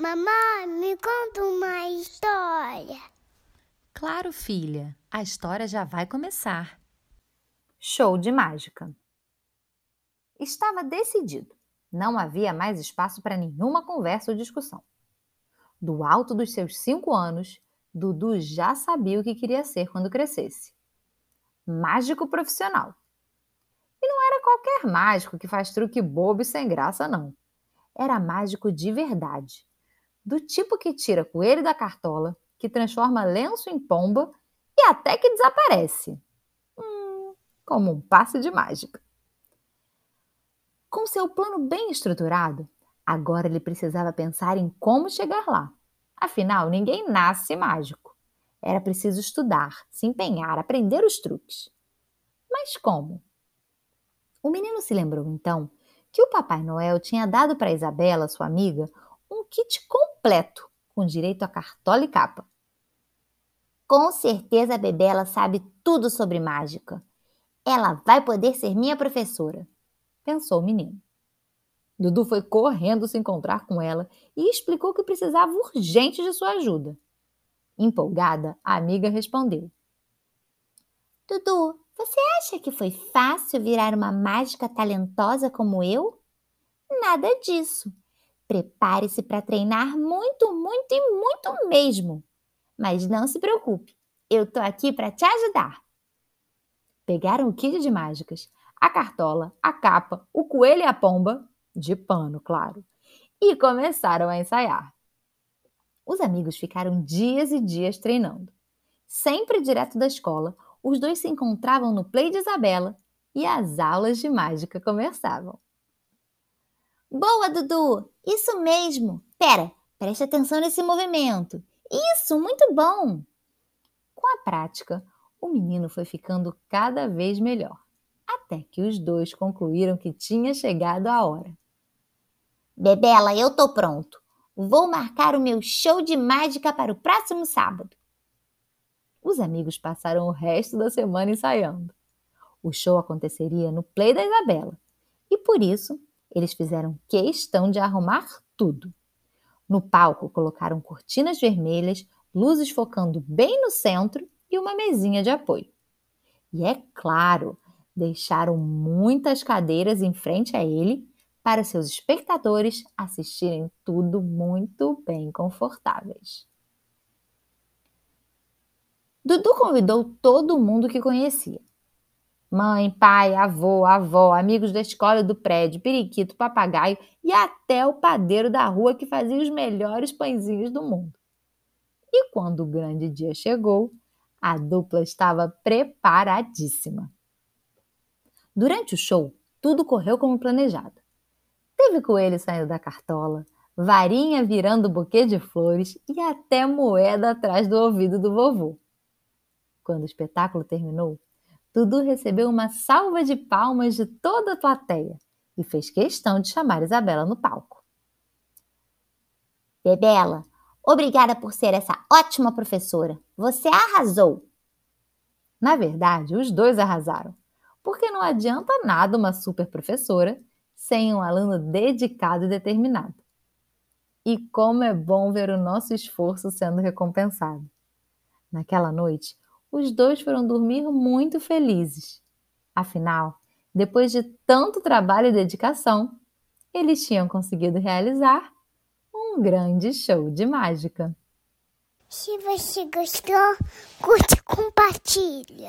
Mamãe, me conta uma história. Claro, filha, a história já vai começar. Show de mágica. Estava decidido. Não havia mais espaço para nenhuma conversa ou discussão. Do alto dos seus cinco anos, Dudu já sabia o que queria ser quando crescesse. Mágico profissional. E não era qualquer mágico que faz truque bobo e sem graça, não. Era mágico de verdade. Do tipo que tira coelho da cartola, que transforma lenço em pomba e até que desaparece. Hum, como um passe de mágica. Com seu plano bem estruturado, agora ele precisava pensar em como chegar lá. Afinal, ninguém nasce mágico. Era preciso estudar, se empenhar, aprender os truques. Mas como? O menino se lembrou então que o Papai Noel tinha dado para Isabela, sua amiga, um kit completo, com direito a cartola e capa. Com certeza a Bebela sabe tudo sobre mágica. Ela vai poder ser minha professora, pensou o menino. Dudu foi correndo se encontrar com ela e explicou que precisava urgente de sua ajuda. Empolgada, a amiga respondeu: Dudu, você acha que foi fácil virar uma mágica talentosa como eu? Nada disso. Prepare-se para treinar muito, muito e muito mesmo. Mas não se preocupe, eu tô aqui para te ajudar. Pegaram o kit de mágicas, a cartola, a capa, o coelho e a pomba, de pano, claro, e começaram a ensaiar. Os amigos ficaram dias e dias treinando. Sempre direto da escola, os dois se encontravam no play de Isabela e as aulas de mágica começavam. Boa, Dudu! Isso mesmo! Pera, preste atenção nesse movimento. Isso, muito bom! Com a prática, o menino foi ficando cada vez melhor, até que os dois concluíram que tinha chegado a hora. Bebela, eu tô pronto. Vou marcar o meu show de mágica para o próximo sábado. Os amigos passaram o resto da semana ensaiando. O show aconteceria no Play da Isabela e por isso eles fizeram questão de arrumar tudo. No palco colocaram cortinas vermelhas, luzes focando bem no centro e uma mesinha de apoio. E é claro, deixaram muitas cadeiras em frente a ele para seus espectadores assistirem tudo muito bem confortáveis. Dudu convidou todo mundo que conhecia. Mãe, pai, avô, avó, amigos da escola do prédio, periquito, papagaio e até o padeiro da rua que fazia os melhores pãezinhos do mundo. E quando o grande dia chegou, a dupla estava preparadíssima. Durante o show, tudo correu como planejado. Teve coelho saindo da cartola, varinha virando buquê de flores e até moeda atrás do ouvido do vovô. Quando o espetáculo terminou, Dudu recebeu uma salva de palmas de toda a plateia e fez questão de chamar Isabela no palco. Bebela, obrigada por ser essa ótima professora. Você arrasou! Na verdade, os dois arrasaram, porque não adianta nada uma super professora sem um aluno dedicado e determinado. E como é bom ver o nosso esforço sendo recompensado. Naquela noite, os dois foram dormir muito felizes. Afinal, depois de tanto trabalho e dedicação, eles tinham conseguido realizar um grande show de mágica. Se você gostou, curte e compartilha.